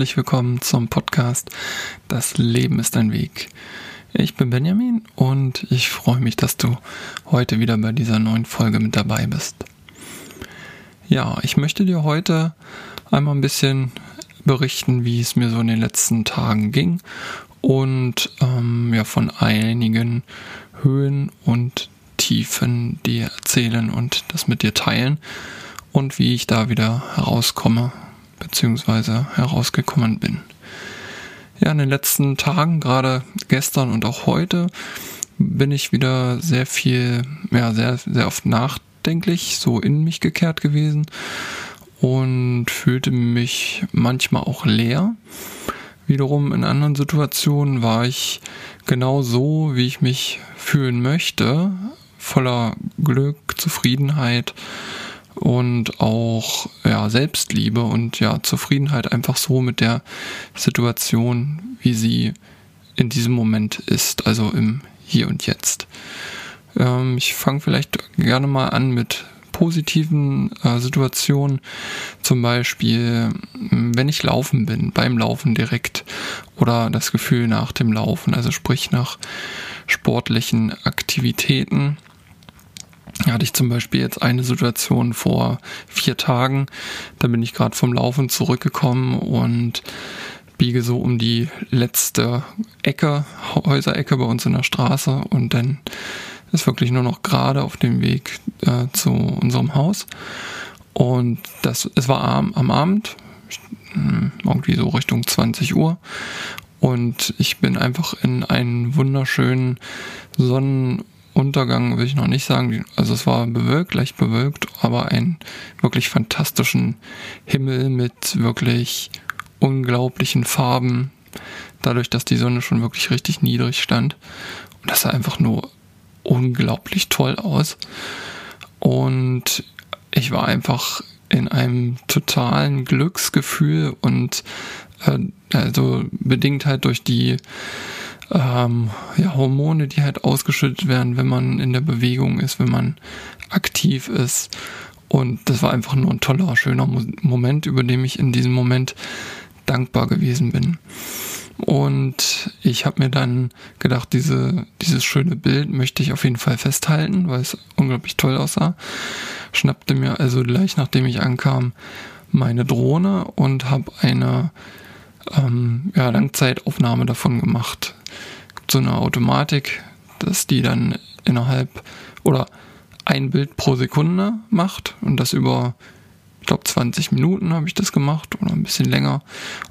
herzlich willkommen zum Podcast Das Leben ist ein Weg. Ich bin Benjamin und ich freue mich, dass du heute wieder bei dieser neuen Folge mit dabei bist. Ja, ich möchte dir heute einmal ein bisschen berichten, wie es mir so in den letzten Tagen ging und ähm, ja von einigen Höhen und Tiefen dir erzählen und das mit dir teilen und wie ich da wieder herauskomme beziehungsweise herausgekommen bin. Ja, in den letzten Tagen, gerade gestern und auch heute, bin ich wieder sehr viel, ja, sehr, sehr oft nachdenklich, so in mich gekehrt gewesen und fühlte mich manchmal auch leer. Wiederum in anderen Situationen war ich genau so, wie ich mich fühlen möchte, voller Glück, Zufriedenheit, und auch ja, Selbstliebe und ja, Zufriedenheit einfach so mit der Situation, wie sie in diesem Moment ist, also im Hier und Jetzt. Ähm, ich fange vielleicht gerne mal an mit positiven äh, Situationen, zum Beispiel, wenn ich laufen bin, beim Laufen direkt oder das Gefühl nach dem Laufen, also sprich nach sportlichen Aktivitäten hatte ich zum Beispiel jetzt eine Situation vor vier Tagen. Da bin ich gerade vom Laufen zurückgekommen und biege so um die letzte Ecke, Häuserecke bei uns in der Straße und dann ist wirklich nur noch gerade auf dem Weg äh, zu unserem Haus. Und das, es war am, am Abend, hm, irgendwie so Richtung 20 Uhr. Und ich bin einfach in einen wunderschönen Sonnen- Untergang will ich noch nicht sagen. Also es war bewölkt, leicht bewölkt, aber einen wirklich fantastischen Himmel mit wirklich unglaublichen Farben. Dadurch, dass die Sonne schon wirklich richtig niedrig stand. Und das sah einfach nur unglaublich toll aus. Und ich war einfach in einem totalen Glücksgefühl und also bedingt halt durch die ähm, ja, Hormone, die halt ausgeschüttet werden, wenn man in der Bewegung ist, wenn man aktiv ist. Und das war einfach nur ein toller, schöner Moment, über den ich in diesem Moment dankbar gewesen bin. Und ich habe mir dann gedacht, diese, dieses schöne Bild möchte ich auf jeden Fall festhalten, weil es unglaublich toll aussah. Schnappte mir also gleich nachdem ich ankam meine Drohne und habe eine ähm, ja, Langzeitaufnahme davon gemacht so eine Automatik, dass die dann innerhalb oder ein Bild pro Sekunde macht und das über, ich glaube, 20 Minuten habe ich das gemacht oder ein bisschen länger.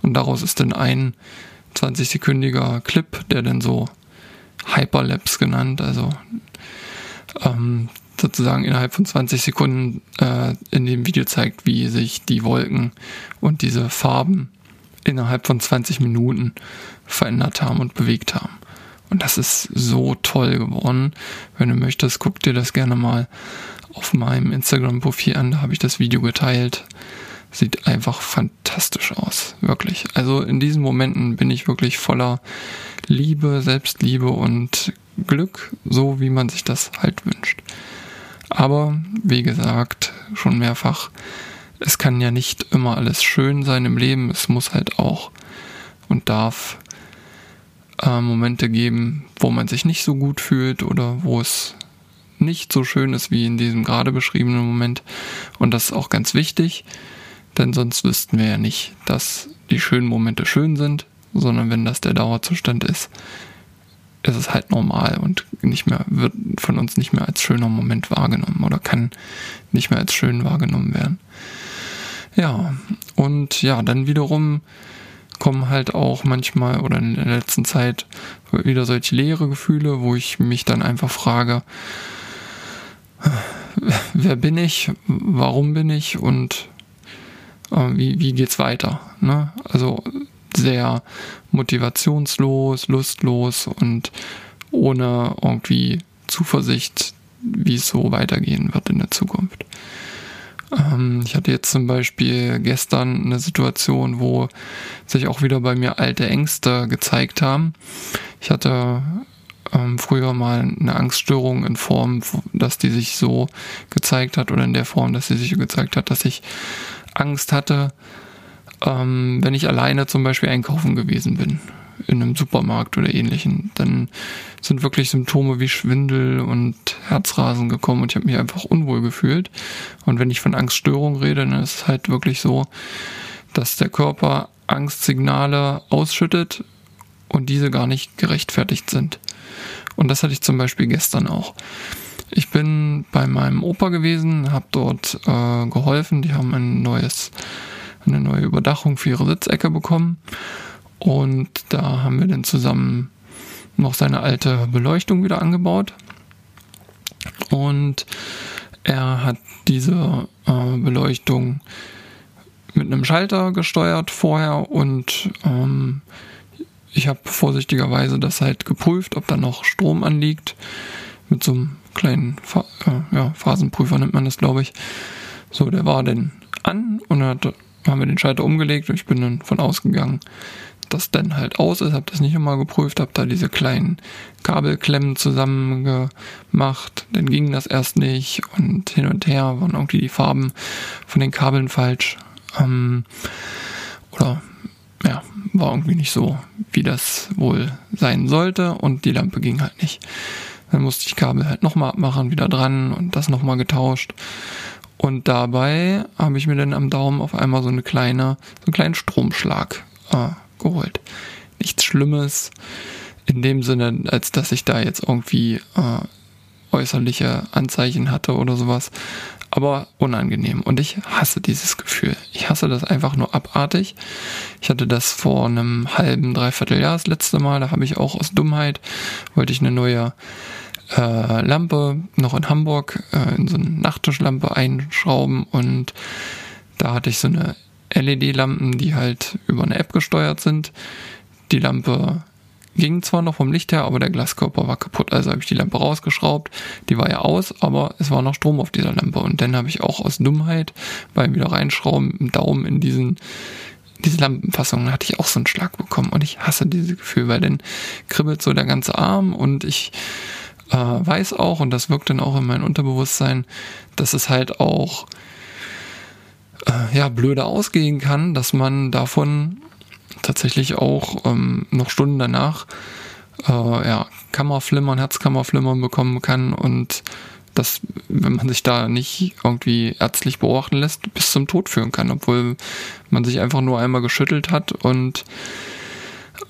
Und daraus ist dann ein 20-sekündiger Clip, der dann so Hyperlapse genannt, also ähm, sozusagen innerhalb von 20 Sekunden äh, in dem Video zeigt, wie sich die Wolken und diese Farben innerhalb von 20 Minuten verändert haben und bewegt haben. Und das ist so toll geworden. Wenn du möchtest, guck dir das gerne mal auf meinem Instagram-Profil an. Da habe ich das Video geteilt. Sieht einfach fantastisch aus. Wirklich. Also in diesen Momenten bin ich wirklich voller Liebe, Selbstliebe und Glück, so wie man sich das halt wünscht. Aber wie gesagt, schon mehrfach, es kann ja nicht immer alles schön sein im Leben. Es muss halt auch und darf äh, Momente geben, wo man sich nicht so gut fühlt oder wo es nicht so schön ist wie in diesem gerade beschriebenen Moment. Und das ist auch ganz wichtig, denn sonst wüssten wir ja nicht, dass die schönen Momente schön sind, sondern wenn das der Dauerzustand ist, ist es halt normal und nicht mehr, wird von uns nicht mehr als schöner Moment wahrgenommen oder kann nicht mehr als schön wahrgenommen werden. Ja, und ja, dann wiederum kommen halt auch manchmal oder in der letzten Zeit wieder solche leere Gefühle, wo ich mich dann einfach frage, wer bin ich, warum bin ich und äh, wie, wie geht's weiter. Ne? Also sehr motivationslos, lustlos und ohne irgendwie Zuversicht, wie es so weitergehen wird in der Zukunft. Ähm, ich hatte jetzt zum Beispiel gestern eine Situation, wo sich auch wieder bei mir alte Ängste gezeigt haben. Ich hatte ähm, früher mal eine Angststörung in Form, dass die sich so gezeigt hat oder in der Form, dass sie sich gezeigt hat, dass ich Angst hatte, ähm, wenn ich alleine zum Beispiel einkaufen gewesen bin, in einem Supermarkt oder ähnlichen, dann sind wirklich Symptome wie Schwindel und Herzrasen gekommen und ich habe mich einfach unwohl gefühlt. Und wenn ich von Angststörung rede, dann ist es halt wirklich so, dass der Körper Angstsignale ausschüttet und diese gar nicht gerechtfertigt sind. Und das hatte ich zum Beispiel gestern auch. Ich bin bei meinem Opa gewesen, habe dort äh, geholfen. Die haben ein neues, eine neue Überdachung für ihre Sitzecke bekommen. Und da haben wir dann zusammen noch seine alte Beleuchtung wieder angebaut. Und er hat diese äh, Beleuchtung mit einem Schalter gesteuert vorher und ähm, ich habe vorsichtigerweise das halt geprüft, ob da noch Strom anliegt. Mit so einem kleinen Fa äh, ja, Phasenprüfer nennt man das, glaube ich. So, der war dann an und dann haben wir den Schalter umgelegt und ich bin dann von ausgegangen, dass dann halt aus ist. Habe das nicht nochmal geprüft, habe da diese kleinen Kabelklemmen zusammen gemacht. Dann ging das erst nicht und hin und her waren irgendwie die Farben von den Kabeln falsch. Ähm, oder ja, war irgendwie nicht so, wie das wohl sein sollte und die Lampe ging halt nicht. Dann musste ich Kabel halt nochmal abmachen, wieder dran und das nochmal getauscht. Und dabei habe ich mir dann am Daumen auf einmal so eine kleine, so einen kleinen Stromschlag äh, geholt. Nichts Schlimmes in dem Sinne, als dass ich da jetzt irgendwie äh, äußerliche Anzeichen hatte oder sowas aber unangenehm. Und ich hasse dieses Gefühl. Ich hasse das einfach nur abartig. Ich hatte das vor einem halben, dreiviertel Jahr das letzte Mal. Da habe ich auch aus Dummheit, wollte ich eine neue äh, Lampe noch in Hamburg äh, in so eine Nachttischlampe einschrauben und da hatte ich so eine LED-Lampen, die halt über eine App gesteuert sind. Die Lampe ging zwar noch vom Licht her, aber der Glaskörper war kaputt. Also habe ich die Lampe rausgeschraubt. Die war ja aus, aber es war noch Strom auf dieser Lampe. Und dann habe ich auch aus Dummheit beim wieder reinschrauben im Daumen in diesen diese Lampenfassung hatte ich auch so einen Schlag bekommen und ich hasse dieses Gefühl, weil dann kribbelt so der ganze Arm und ich äh, weiß auch und das wirkt dann auch in mein Unterbewusstsein, dass es halt auch äh, ja blöde ausgehen kann, dass man davon tatsächlich auch ähm, noch Stunden danach äh, ja, Kammerflimmern, Herzkammerflimmern bekommen kann und das, wenn man sich da nicht irgendwie ärztlich beobachten lässt, bis zum Tod führen kann, obwohl man sich einfach nur einmal geschüttelt hat und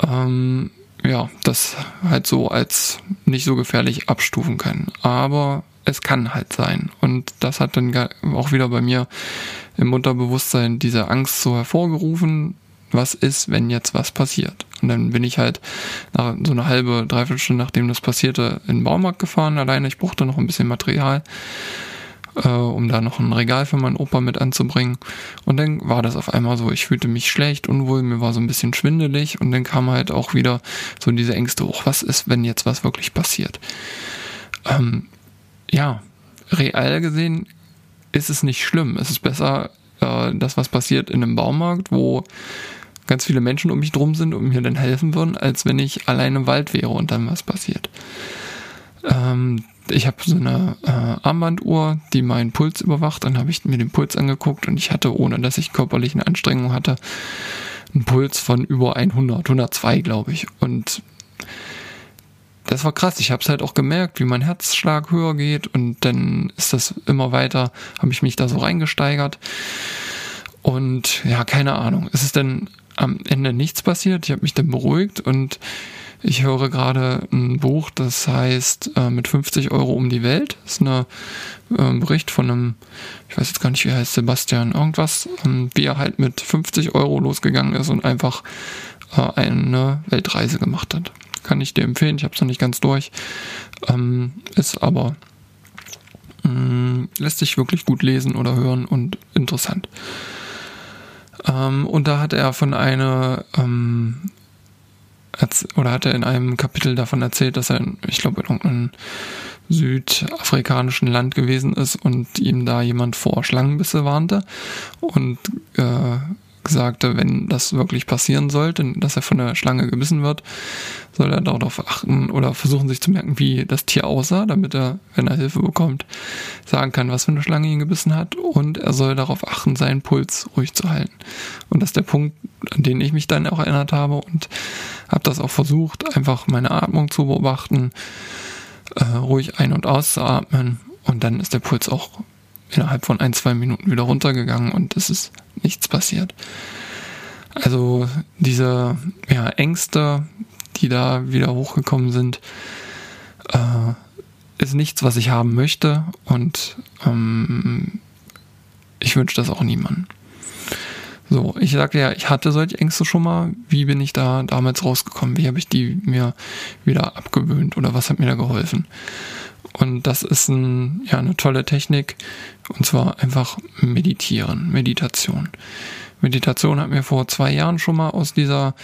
ähm, ja, das halt so als nicht so gefährlich abstufen kann. Aber es kann halt sein. Und das hat dann auch wieder bei mir im Unterbewusstsein diese Angst so hervorgerufen, was ist, wenn jetzt was passiert. Und dann bin ich halt nach so eine halbe, dreiviertel Stunde, nachdem das passierte, in den Baumarkt gefahren alleine. Ich brauchte noch ein bisschen Material, äh, um da noch ein Regal für meinen Opa mit anzubringen. Und dann war das auf einmal so, ich fühlte mich schlecht, unwohl, mir war so ein bisschen schwindelig und dann kam halt auch wieder so diese Ängste hoch. Was ist, wenn jetzt was wirklich passiert? Ähm, ja, real gesehen ist es nicht schlimm. Es ist besser, äh, das, was passiert in einem Baumarkt, wo ganz viele Menschen um mich drum sind und mir dann helfen würden, als wenn ich allein im Wald wäre und dann was passiert. Ähm, ich habe so eine äh, Armbanduhr, die meinen Puls überwacht. Dann habe ich mir den Puls angeguckt und ich hatte, ohne dass ich körperliche Anstrengung hatte, einen Puls von über 100, 102 glaube ich. Und das war krass. Ich habe es halt auch gemerkt, wie mein Herzschlag höher geht und dann ist das immer weiter, habe ich mich da so reingesteigert. Und ja, keine Ahnung. Es ist dann am Ende nichts passiert. Ich habe mich dann beruhigt und ich höre gerade ein Buch, das heißt äh, mit 50 Euro um die Welt. Das ist ein äh, Bericht von einem, ich weiß jetzt gar nicht, wie heißt, Sebastian irgendwas, ähm, wie er halt mit 50 Euro losgegangen ist und einfach äh, eine Weltreise gemacht hat. Kann ich dir empfehlen, ich habe es noch nicht ganz durch. Ähm, ist aber mh, mm, lässt sich wirklich gut lesen oder hören und interessant. Ähm, und da hat er von einer, ähm, oder hat er in einem Kapitel davon erzählt, dass er, ich glaube, in irgendeinem südafrikanischen Land gewesen ist und ihm da jemand vor Schlangenbisse warnte und äh, sagte, wenn das wirklich passieren sollte, dass er von der Schlange gebissen wird, soll er darauf achten oder versuchen sich zu merken, wie das Tier aussah, damit er, wenn er Hilfe bekommt, sagen kann, was für eine Schlange ihn gebissen hat. Und er soll darauf achten, seinen Puls ruhig zu halten. Und das ist der Punkt, an den ich mich dann auch erinnert habe und habe das auch versucht, einfach meine Atmung zu beobachten, äh, ruhig ein- und auszuatmen. Und dann ist der Puls auch innerhalb von ein, zwei Minuten wieder runtergegangen und es ist nichts passiert. Also diese ja, Ängste, die da wieder hochgekommen sind, äh, ist nichts, was ich haben möchte und ähm, ich wünsche das auch niemandem. So, ich sagte ja, ich hatte solche Ängste schon mal. Wie bin ich da damals rausgekommen? Wie habe ich die mir wieder abgewöhnt oder was hat mir da geholfen? Und das ist ein, ja, eine tolle Technik. Und zwar einfach meditieren, Meditation. Meditation hat mir vor zwei Jahren schon mal aus dieser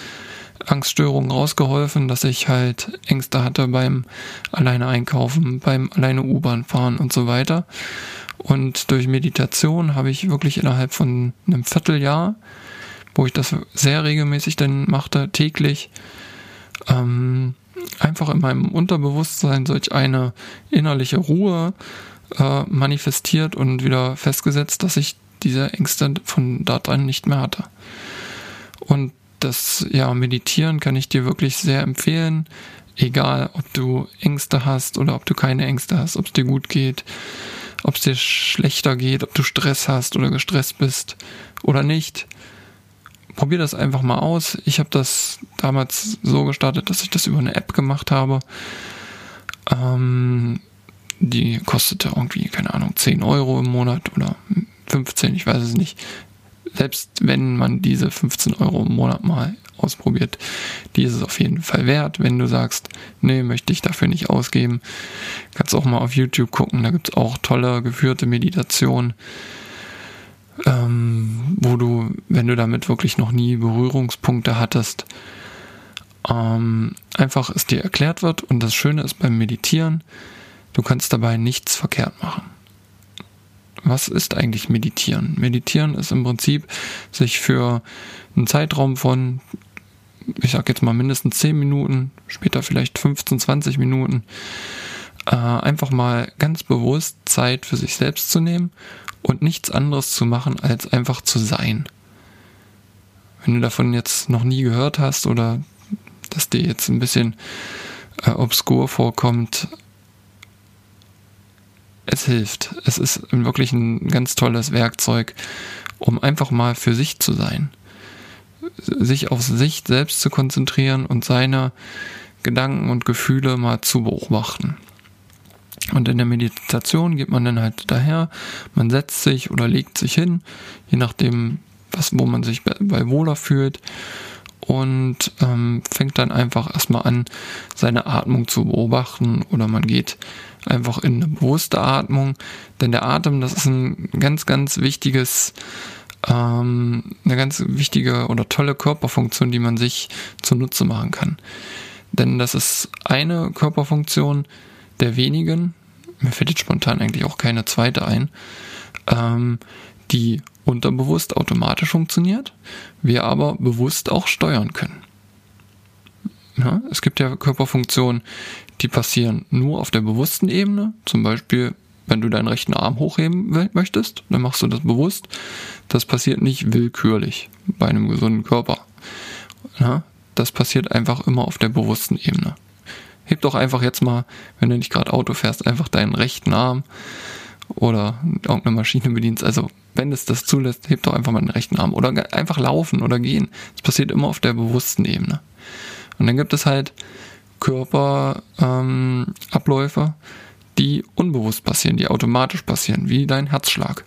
Angststörung rausgeholfen, dass ich halt Ängste hatte beim alleine einkaufen, beim alleine U-Bahn fahren und so weiter. Und durch Meditation habe ich wirklich innerhalb von einem Vierteljahr, wo ich das sehr regelmäßig dann machte, täglich, ähm, einfach in meinem Unterbewusstsein solch eine innerliche Ruhe äh, manifestiert und wieder festgesetzt, dass ich diese Ängste von da dran nicht mehr hatte. Und das ja, Meditieren kann ich dir wirklich sehr empfehlen. Egal, ob du Ängste hast oder ob du keine Ängste hast, ob es dir gut geht, ob es dir schlechter geht, ob du Stress hast oder gestresst bist oder nicht probier das einfach mal aus. Ich habe das damals so gestartet, dass ich das über eine App gemacht habe. Ähm, die kostete irgendwie, keine Ahnung, 10 Euro im Monat oder 15, ich weiß es nicht. Selbst wenn man diese 15 Euro im Monat mal ausprobiert, die ist es auf jeden Fall wert. Wenn du sagst, nee, möchte ich dafür nicht ausgeben, kannst auch mal auf YouTube gucken, da gibt es auch tolle geführte Meditationen ähm, wo du, wenn du damit wirklich noch nie Berührungspunkte hattest, ähm, einfach es dir erklärt wird. Und das Schöne ist beim Meditieren, du kannst dabei nichts verkehrt machen. Was ist eigentlich Meditieren? Meditieren ist im Prinzip, sich für einen Zeitraum von, ich sag jetzt mal mindestens 10 Minuten, später vielleicht 15, 20 Minuten, äh, einfach mal ganz bewusst Zeit für sich selbst zu nehmen und nichts anderes zu machen, als einfach zu sein. Wenn du davon jetzt noch nie gehört hast oder dass dir jetzt ein bisschen äh, obskur vorkommt, es hilft. Es ist wirklich ein ganz tolles Werkzeug, um einfach mal für sich zu sein. Sich auf sich selbst zu konzentrieren und seine Gedanken und Gefühle mal zu beobachten. Und in der Meditation geht man dann halt daher, man setzt sich oder legt sich hin, je nachdem, was, wo man sich bei, bei wohler fühlt und ähm, fängt dann einfach erstmal an, seine Atmung zu beobachten oder man geht einfach in eine bewusste Atmung, denn der Atem, das ist ein ganz, ganz wichtiges, ähm, eine ganz wichtige oder tolle Körperfunktion, die man sich zunutze machen kann. Denn das ist eine Körperfunktion, der wenigen, mir fällt jetzt spontan eigentlich auch keine zweite ein, ähm, die unterbewusst automatisch funktioniert, wir aber bewusst auch steuern können. Ja, es gibt ja Körperfunktionen, die passieren nur auf der bewussten Ebene, zum Beispiel wenn du deinen rechten Arm hochheben möchtest, dann machst du das bewusst. Das passiert nicht willkürlich bei einem gesunden Körper. Ja, das passiert einfach immer auf der bewussten Ebene heb doch einfach jetzt mal, wenn du nicht gerade Auto fährst, einfach deinen rechten Arm oder irgendeine Maschine bedienst. Also wenn es das zulässt, heb doch einfach mal den rechten Arm oder einfach laufen oder gehen. Das passiert immer auf der bewussten Ebene. Und dann gibt es halt Körperabläufe, ähm, die unbewusst passieren, die automatisch passieren, wie dein Herzschlag.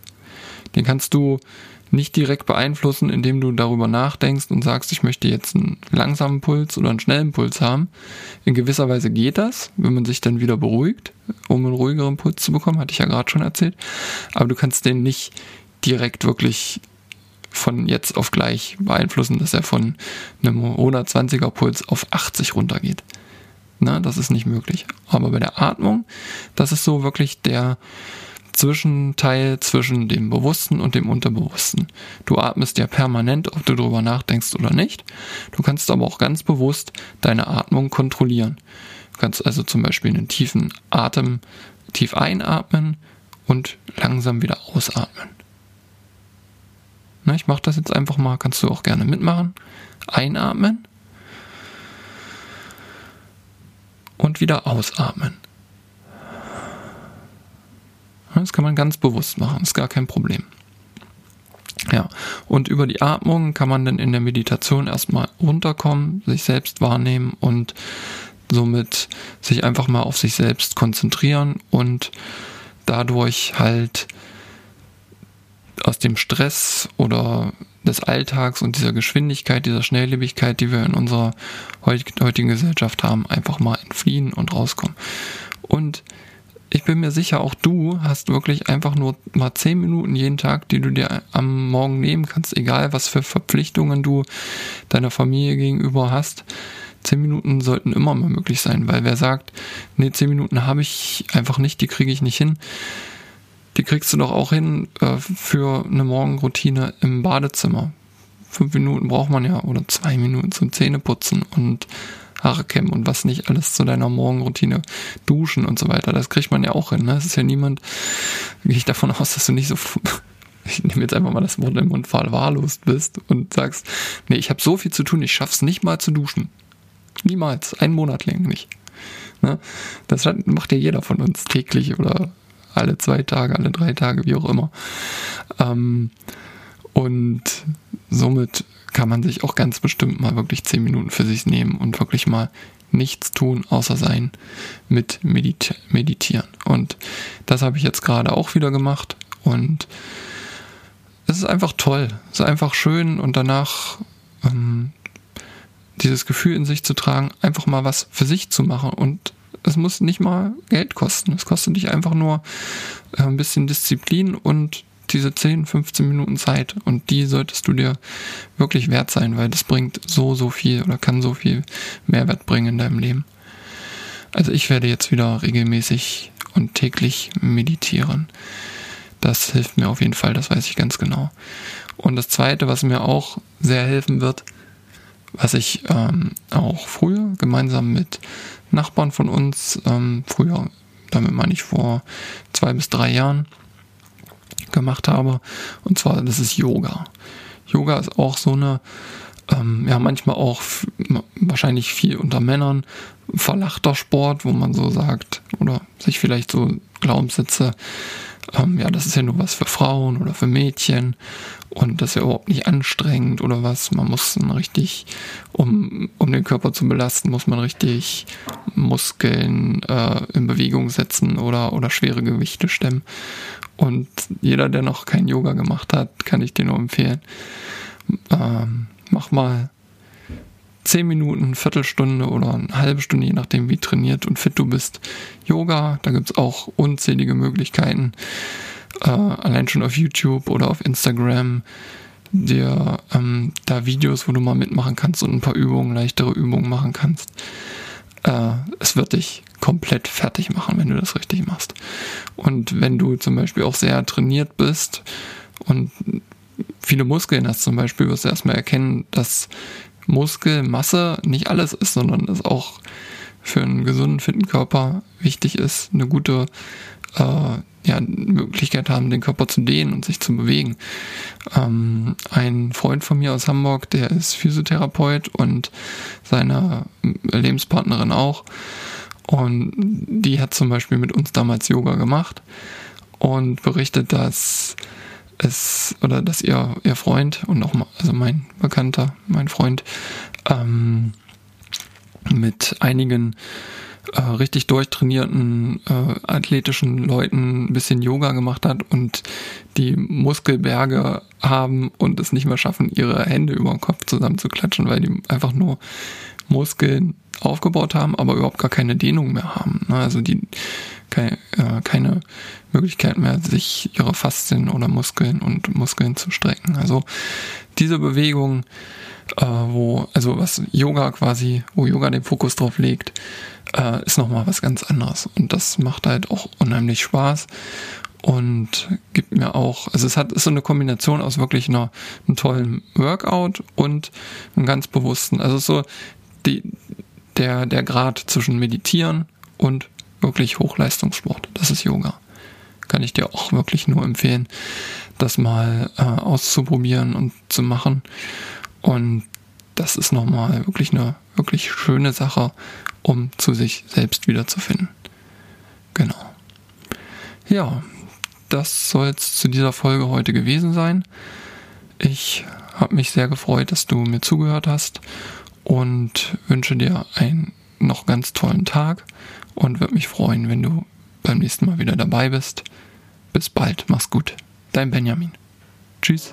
Den kannst du nicht direkt beeinflussen, indem du darüber nachdenkst und sagst, ich möchte jetzt einen langsamen Puls oder einen schnellen Puls haben. In gewisser Weise geht das, wenn man sich dann wieder beruhigt, um einen ruhigeren Puls zu bekommen, hatte ich ja gerade schon erzählt. Aber du kannst den nicht direkt wirklich von jetzt auf gleich beeinflussen, dass er von einem 120er Puls auf 80 runtergeht. Na, das ist nicht möglich. Aber bei der Atmung, das ist so wirklich der Zwischenteil zwischen dem Bewussten und dem Unterbewussten. Du atmest ja permanent, ob du darüber nachdenkst oder nicht. Du kannst aber auch ganz bewusst deine Atmung kontrollieren. Du kannst also zum Beispiel einen tiefen Atem tief einatmen und langsam wieder ausatmen. Na, ich mache das jetzt einfach mal, kannst du auch gerne mitmachen. Einatmen und wieder ausatmen. Das kann man ganz bewusst machen, ist gar kein Problem. Ja, und über die Atmung kann man dann in der Meditation erstmal runterkommen, sich selbst wahrnehmen und somit sich einfach mal auf sich selbst konzentrieren und dadurch halt aus dem Stress oder des Alltags und dieser Geschwindigkeit, dieser Schnelllebigkeit, die wir in unserer heutigen Gesellschaft haben, einfach mal entfliehen und rauskommen. Und ich bin mir sicher, auch du hast wirklich einfach nur mal zehn Minuten jeden Tag, die du dir am Morgen nehmen kannst, egal was für Verpflichtungen du deiner Familie gegenüber hast. Zehn Minuten sollten immer mal möglich sein, weil wer sagt, nee, zehn Minuten habe ich einfach nicht, die kriege ich nicht hin, die kriegst du doch auch hin äh, für eine Morgenroutine im Badezimmer. Fünf Minuten braucht man ja oder zwei Minuten zum Zähneputzen und Haare kämmen und was nicht alles zu deiner Morgenroutine duschen und so weiter. Das kriegt man ja auch hin. Ne? Es ist ja niemand, gehe ich davon aus, dass du nicht so, ich nehme jetzt einfach mal das Wort im Mund, verwahrlost bist und sagst, nee, ich habe so viel zu tun, ich schaff's nicht mal zu duschen. Niemals, einen Monat lang nicht. Ne? Das macht ja jeder von uns täglich oder alle zwei Tage, alle drei Tage, wie auch immer. Ähm, und somit kann man sich auch ganz bestimmt mal wirklich zehn Minuten für sich nehmen und wirklich mal nichts tun, außer sein mit Medit meditieren. Und das habe ich jetzt gerade auch wieder gemacht und es ist einfach toll, es ist einfach schön und danach ähm, dieses Gefühl in sich zu tragen, einfach mal was für sich zu machen und es muss nicht mal Geld kosten. Es kostet dich einfach nur äh, ein bisschen Disziplin und diese 10, 15 Minuten Zeit. Und die solltest du dir wirklich wert sein, weil das bringt so, so viel oder kann so viel Mehrwert bringen in deinem Leben. Also ich werde jetzt wieder regelmäßig und täglich meditieren. Das hilft mir auf jeden Fall, das weiß ich ganz genau. Und das Zweite, was mir auch sehr helfen wird, was ich ähm, auch früher gemeinsam mit Nachbarn von uns, ähm, früher, damit meine ich vor zwei bis drei Jahren, gemacht habe. Und zwar, das ist Yoga. Yoga ist auch so eine, ähm, ja, manchmal auch wahrscheinlich viel unter Männern verlachter Sport, wo man so sagt, oder sich vielleicht so Glaubenssätze ähm, ja, das ist ja nur was für Frauen oder für Mädchen und das ist ja überhaupt nicht anstrengend oder was. Man muss dann richtig, um, um den Körper zu belasten, muss man richtig Muskeln äh, in Bewegung setzen oder, oder schwere Gewichte stemmen. Und jeder, der noch kein Yoga gemacht hat, kann ich dir nur empfehlen. Ähm, mach mal 10 Minuten, Viertelstunde oder eine halbe Stunde, je nachdem wie trainiert und fit du bist. Yoga, da gibt es auch unzählige Möglichkeiten. Äh, allein schon auf YouTube oder auf Instagram dir ähm, da Videos, wo du mal mitmachen kannst und ein paar Übungen, leichtere Übungen machen kannst. Äh, es wird dich komplett fertig machen, wenn du das richtig machst. Und wenn du zum Beispiel auch sehr trainiert bist und viele Muskeln hast zum Beispiel, wirst du erstmal erkennen, dass Muskelmasse nicht alles ist, sondern es auch für einen gesunden, fitten Körper wichtig ist, eine gute äh, ja, Möglichkeit haben, den Körper zu dehnen und sich zu bewegen. Ähm, ein Freund von mir aus Hamburg, der ist Physiotherapeut und seine Lebenspartnerin auch. Und die hat zum Beispiel mit uns damals Yoga gemacht und berichtet, dass es oder dass ihr, ihr Freund und auch also mein Bekannter, mein Freund, ähm, mit einigen äh, richtig durchtrainierten äh, athletischen Leuten ein bisschen Yoga gemacht hat und die Muskelberge haben und es nicht mehr schaffen, ihre Hände über den Kopf zusammenzuklatschen, weil die einfach nur Muskeln aufgebaut haben, aber überhaupt gar keine Dehnung mehr haben. Ne? Also die keine, äh, keine Möglichkeit mehr, sich ihre Faszien oder Muskeln und Muskeln zu strecken. Also diese Bewegung, äh, wo, also was Yoga quasi, wo Yoga den Fokus drauf legt, äh, ist nochmal was ganz anderes. Und das macht halt auch unheimlich Spaß. und gibt mir auch, also es hat ist so eine Kombination aus wirklich einer, einem tollen Workout und einem ganz bewussten, also so die, der, der Grad zwischen Meditieren und wirklich Hochleistungssport. Das ist Yoga. Kann ich dir auch wirklich nur empfehlen, das mal äh, auszuprobieren und zu machen. Und das ist nochmal wirklich eine wirklich schöne Sache, um zu sich selbst wiederzufinden. Genau. Ja, das soll es zu dieser Folge heute gewesen sein. Ich habe mich sehr gefreut, dass du mir zugehört hast und wünsche dir einen noch ganz tollen Tag und würde mich freuen, wenn du beim nächsten Mal wieder dabei bist. Bis bald, mach's gut. Dein Benjamin. Tschüss.